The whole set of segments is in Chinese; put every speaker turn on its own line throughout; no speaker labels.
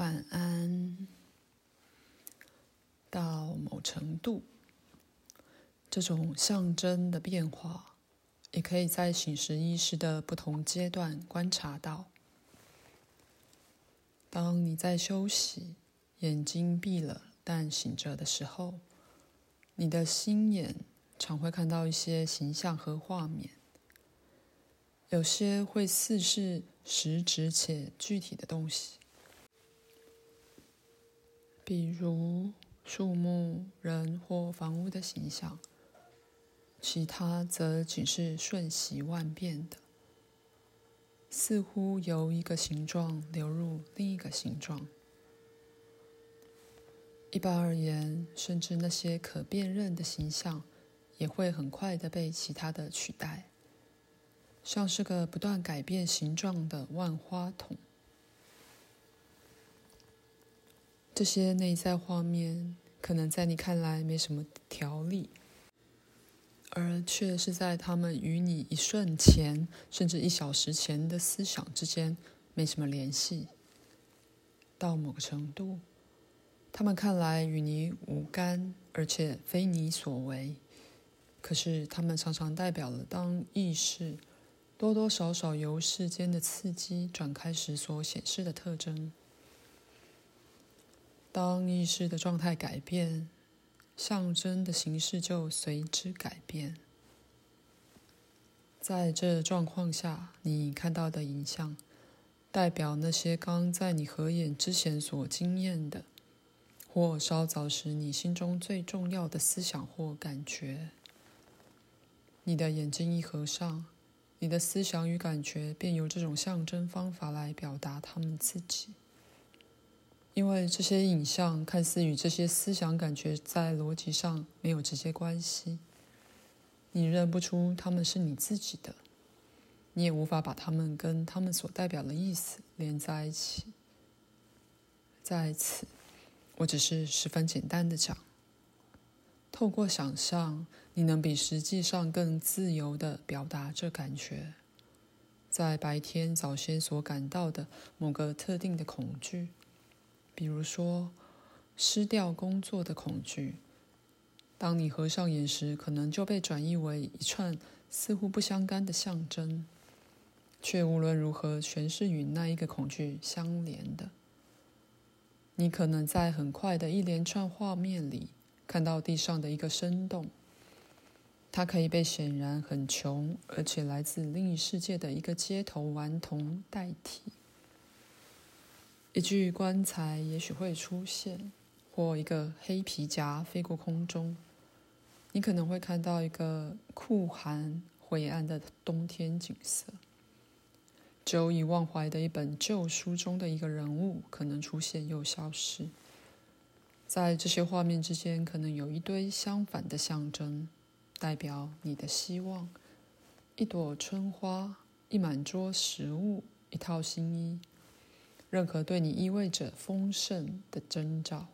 晚安。到某程度，这种象征的变化，也可以在醒时意识的不同阶段观察到。当你在休息，眼睛闭了但醒着的时候，你的心眼常会看到一些形象和画面，有些会似是实质且具体的东西，比如树木、人或房屋的形象；其他则仅是瞬息万变的。似乎由一个形状流入另一个形状。一般而言，甚至那些可辨认的形象也会很快地被其他的取代，像是个不断改变形状的万花筒。这些内在画面可能在你看来没什么条理。而却是在他们与你一瞬前，甚至一小时前的思想之间没什么联系。到某个程度，他们看来与你无干，而且非你所为。可是，他们常常代表了当意识多多少少由世间的刺激转开时所显示的特征。当意识的状态改变，象征的形式就随之改变。在这状况下，你看到的影像，代表那些刚在你合眼之前所经验的，或稍早时你心中最重要的思想或感觉。你的眼睛一合上，你的思想与感觉便由这种象征方法来表达他们自己。因为这些影像看似与这些思想感觉在逻辑上没有直接关系，你认不出他们是你自己的，你也无法把他们跟他们所代表的意思连在一起。在此，我只是十分简单的讲，透过想象，你能比实际上更自由的表达这感觉，在白天早先所感到的某个特定的恐惧。比如说，失掉工作的恐惧，当你合上眼时，可能就被转移为一串似乎不相干的象征，却无论如何全是与那一个恐惧相连的。你可能在很快的一连串画面里看到地上的一个生动，它可以被显然很穷而且来自另一世界的一个街头顽童代替。一具棺材也许会出现，或一个黑皮夹飞过空中。你可能会看到一个酷寒灰暗的冬天景色。久已忘怀的一本旧书中的一个人物可能出现又消失。在这些画面之间，可能有一堆相反的象征，代表你的希望：一朵春花，一满桌食物，一套新衣。任何对你意味着丰盛的征兆，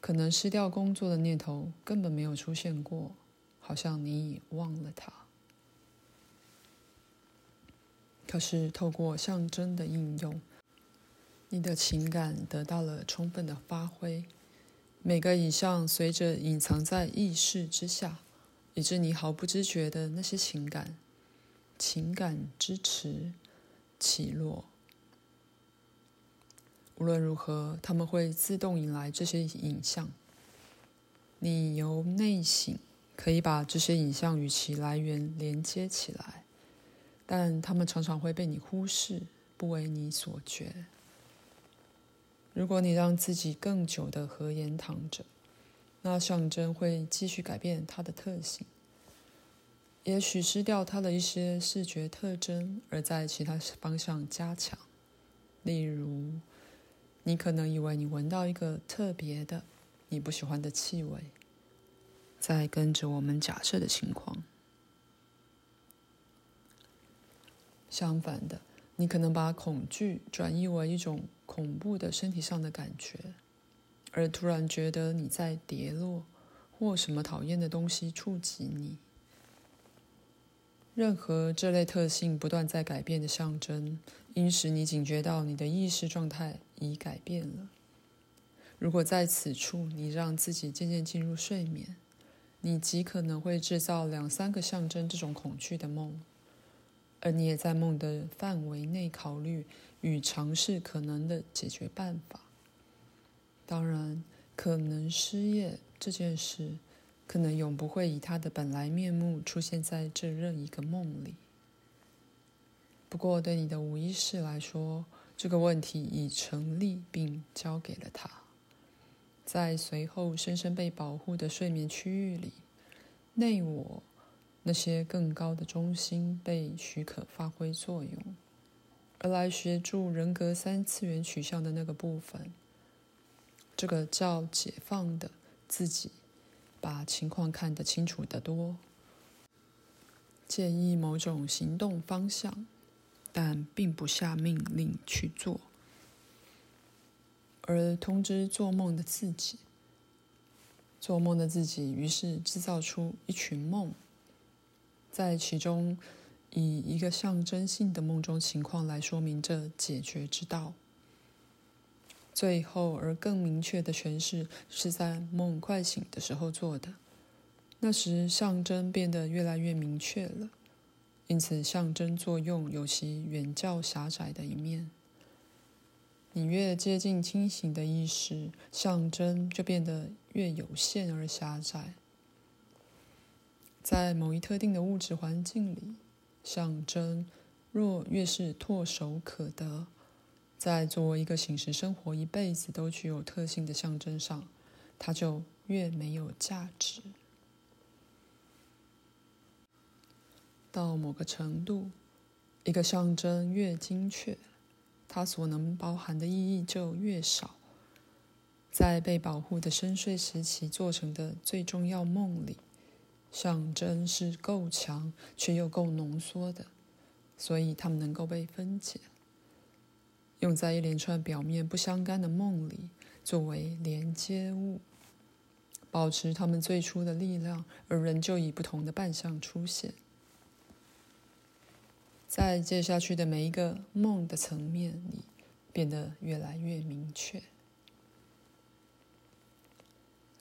可能失掉工作的念头根本没有出现过，好像你已忘了它。可是透过象征的应用，你的情感得到了充分的发挥。每个影像随着隐藏在意识之下，以致你毫不知觉的那些情感，情感支持起落。无论如何，他们会自动引来这些影像。你由内省可以把这些影像与其来源连接起来，但他们常常会被你忽视，不为你所觉。如果你让自己更久的合眼躺着，那象征会继续改变它的特性，也许失掉它的一些视觉特征，而在其他方向加强，例如。你可能以为你闻到一个特别的、你不喜欢的气味，在跟着我们假设的情况。相反的，你可能把恐惧转译为一种恐怖的身体上的感觉，而突然觉得你在跌落，或什么讨厌的东西触及你。任何这类特性不断在改变的象征，应使你警觉到你的意识状态已改变了。如果在此处你让自己渐渐进入睡眠，你极可能会制造两三个象征这种恐惧的梦，而你也在梦的范围内考虑与尝试可能的解决办法。当然，可能失业这件事，可能永不会以它的本来面目出现在这任一个梦里。不过，对你的无意识来说，这个问题已成立，并交给了他。在随后深深被保护的睡眠区域里，内我那些更高的中心被许可发挥作用，而来协助人格三次元取向的那个部分，这个叫解放的自己，把情况看得清楚得多，建议某种行动方向，但并不下命令去做。而通知做梦的自己，做梦的自己于是制造出一群梦，在其中以一个象征性的梦中情况来说明这解决之道。最后而更明确的诠释是在梦快醒的时候做的，那时象征变得越来越明确了，因此象征作用有其远较狭窄的一面。你越接近清醒的意识，象征就变得越有限而狭窄。在某一特定的物质环境里，象征若越是唾手可得，在作为一个醒时生活一辈子都具有特性的象征上，它就越没有价值。到某个程度，一个象征越精确。它所能包含的意义就越少。在被保护的深睡时期做成的最重要梦里，象征是够强却又够浓缩的，所以它们能够被分解，用在一连串表面不相干的梦里，作为连接物，保持它们最初的力量，而仍旧以不同的扮相出现。在接下去的每一个梦的层面里，变得越来越明确。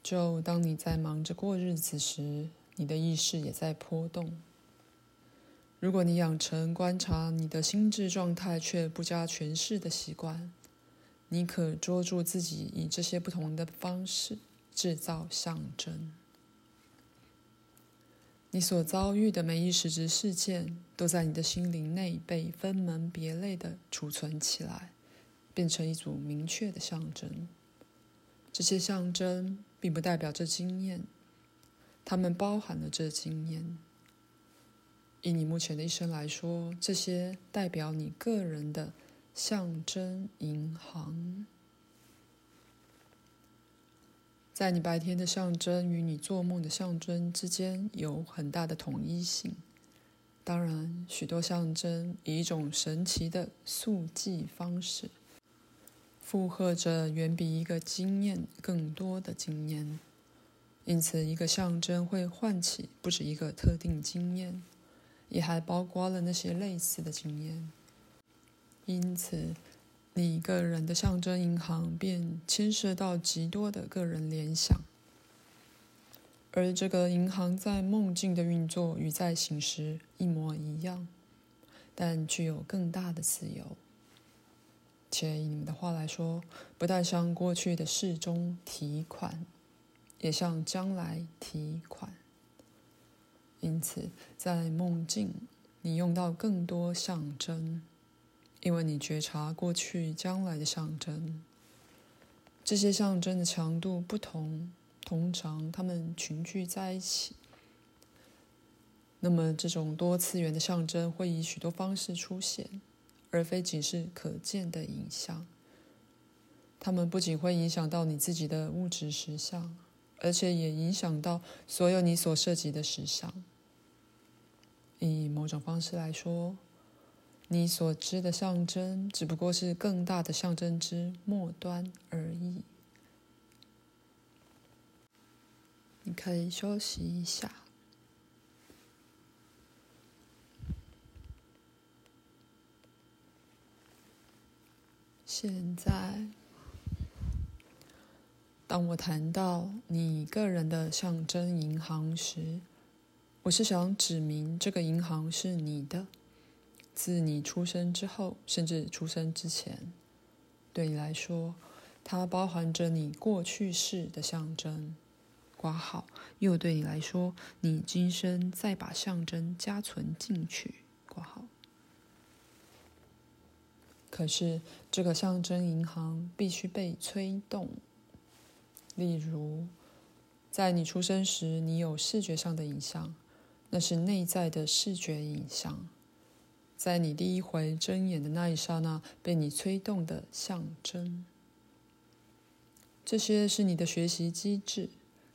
就当你在忙着过日子时，你的意识也在波动。如果你养成观察你的心智状态却不加诠释的习惯，你可捉住自己以这些不同的方式制造象征。你所遭遇的每一实质事件，都在你的心灵内被分门别类地储存起来，变成一组明确的象征。这些象征并不代表这经验，它们包含了这经验。以你目前的一生来说，这些代表你个人的象征银行。在你白天的象征与你做梦的象征之间有很大的统一性。当然，许多象征以一种神奇的速记方式，附和着远比一个经验更多的经验。因此，一个象征会唤起不止一个特定经验，也还包括了那些类似的经验。因此，你个人的象征银行便牵涉到极多的个人联想，而这个银行在梦境的运作与在醒时一模一样，但具有更大的自由。且以你们的话来说，不但向过去的事中提款，也向将来提款。因此，在梦境，你用到更多象征。因为你觉察过去、将来的象征，这些象征的强度不同，通常它们群聚在一起。那么，这种多次元的象征会以许多方式出现，而非仅是可见的影像。它们不仅会影响到你自己的物质实相，而且也影响到所有你所涉及的实相。以某种方式来说，你所知的象征，只不过是更大的象征之末端而已。你可以休息一下。现在，当我谈到你个人的象征银行时，我是想指明这个银行是你的，自你出生之后，甚至出生之前，对你来说，它包含着你过去式的象征。括号，又对你来说，你今生再把象征加存进去。括号。可是，这个象征银行必须被催动。例如，在你出生时，你有视觉上的影像，那是内在的视觉影像，在你第一回睁眼的那一刹那被你催动的象征。这些是你的学习机制，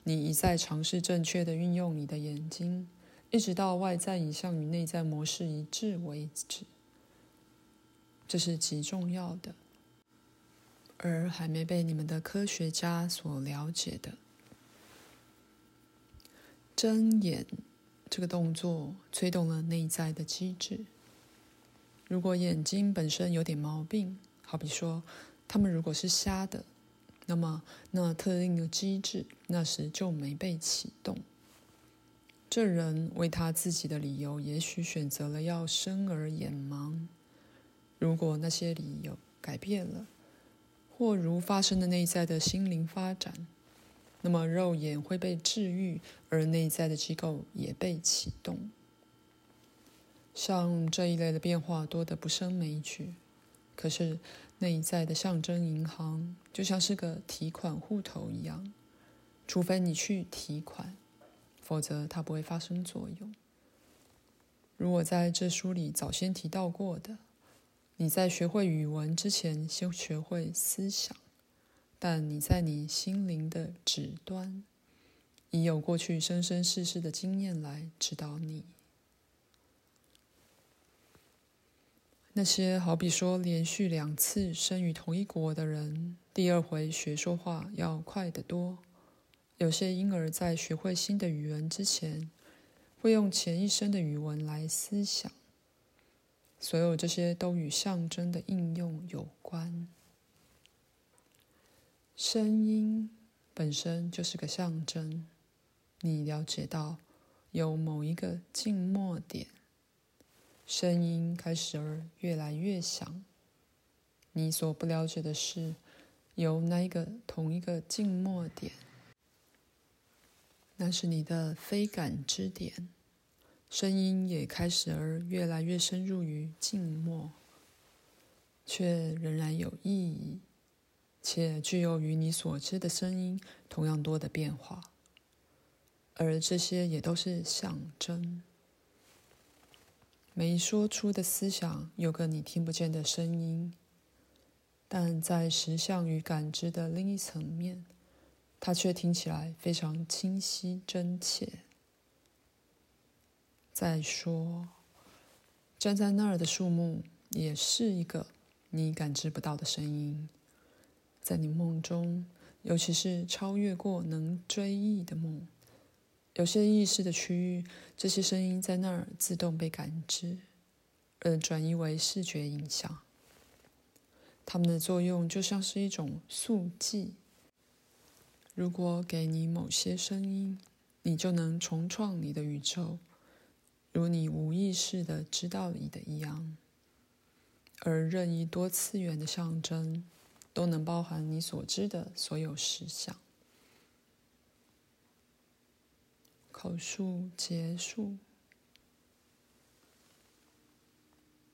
你一再尝试正确的运用你的眼睛，一直到外在影像与内在模式一致为止。这是极重要的，而还没被你们的科学家所了解的。睁眼这个动作催动了内在的机制。如果眼睛本身有点毛病，好比说，他们如果是瞎的，那么那特定的机制那时就没被启动。这人为他自己的理由，也许选择了要生而眼盲。如果那些理由改变了，或如发生的内在的心灵发展，那么肉眼会被治愈，而内在的机构也被启动。像这一类的变化多得不胜枚举。可是内在的象征银行就像是个提款户头一样，除非你去提款，否则它不会发生作用。如果在这书里早先提到过的。你在学会语文之前，先学会思想，但你在你心灵的指端，已有过去生生世世的经验来指导你。那些好比说连续两次生于同一国的人，第二回学说话要快得多。有些婴儿在学会新的语文之前，会用前一生的语文来思想。所有这些都与象征的应用有关。声音本身就是个象征。你了解到，有某一个静默点，声音开始而越来越响。你所不了解的是，有那一个同一个静默点，那是你的非感知点。声音也开始而越来越深入于静默，却仍然有意义，且具有与你所知的声音同样多的变化，而这些也都是象征。没说出的思想有个你听不见的声音，但在实相与感知的另一层面，它却听起来非常清晰真切。再说，站在那儿的树木也是一个你感知不到的声音，在你梦中，尤其是超越过能追忆的梦，有些意识的区域，这些声音在那儿自动被感知，而转移为视觉影像。它们的作用就像是一种速记。如果给你某些声音，你就能重创你的宇宙。如你无意识的知道你的一样，而任意多次元的象征都能包含你所知的所有实相。口述结束。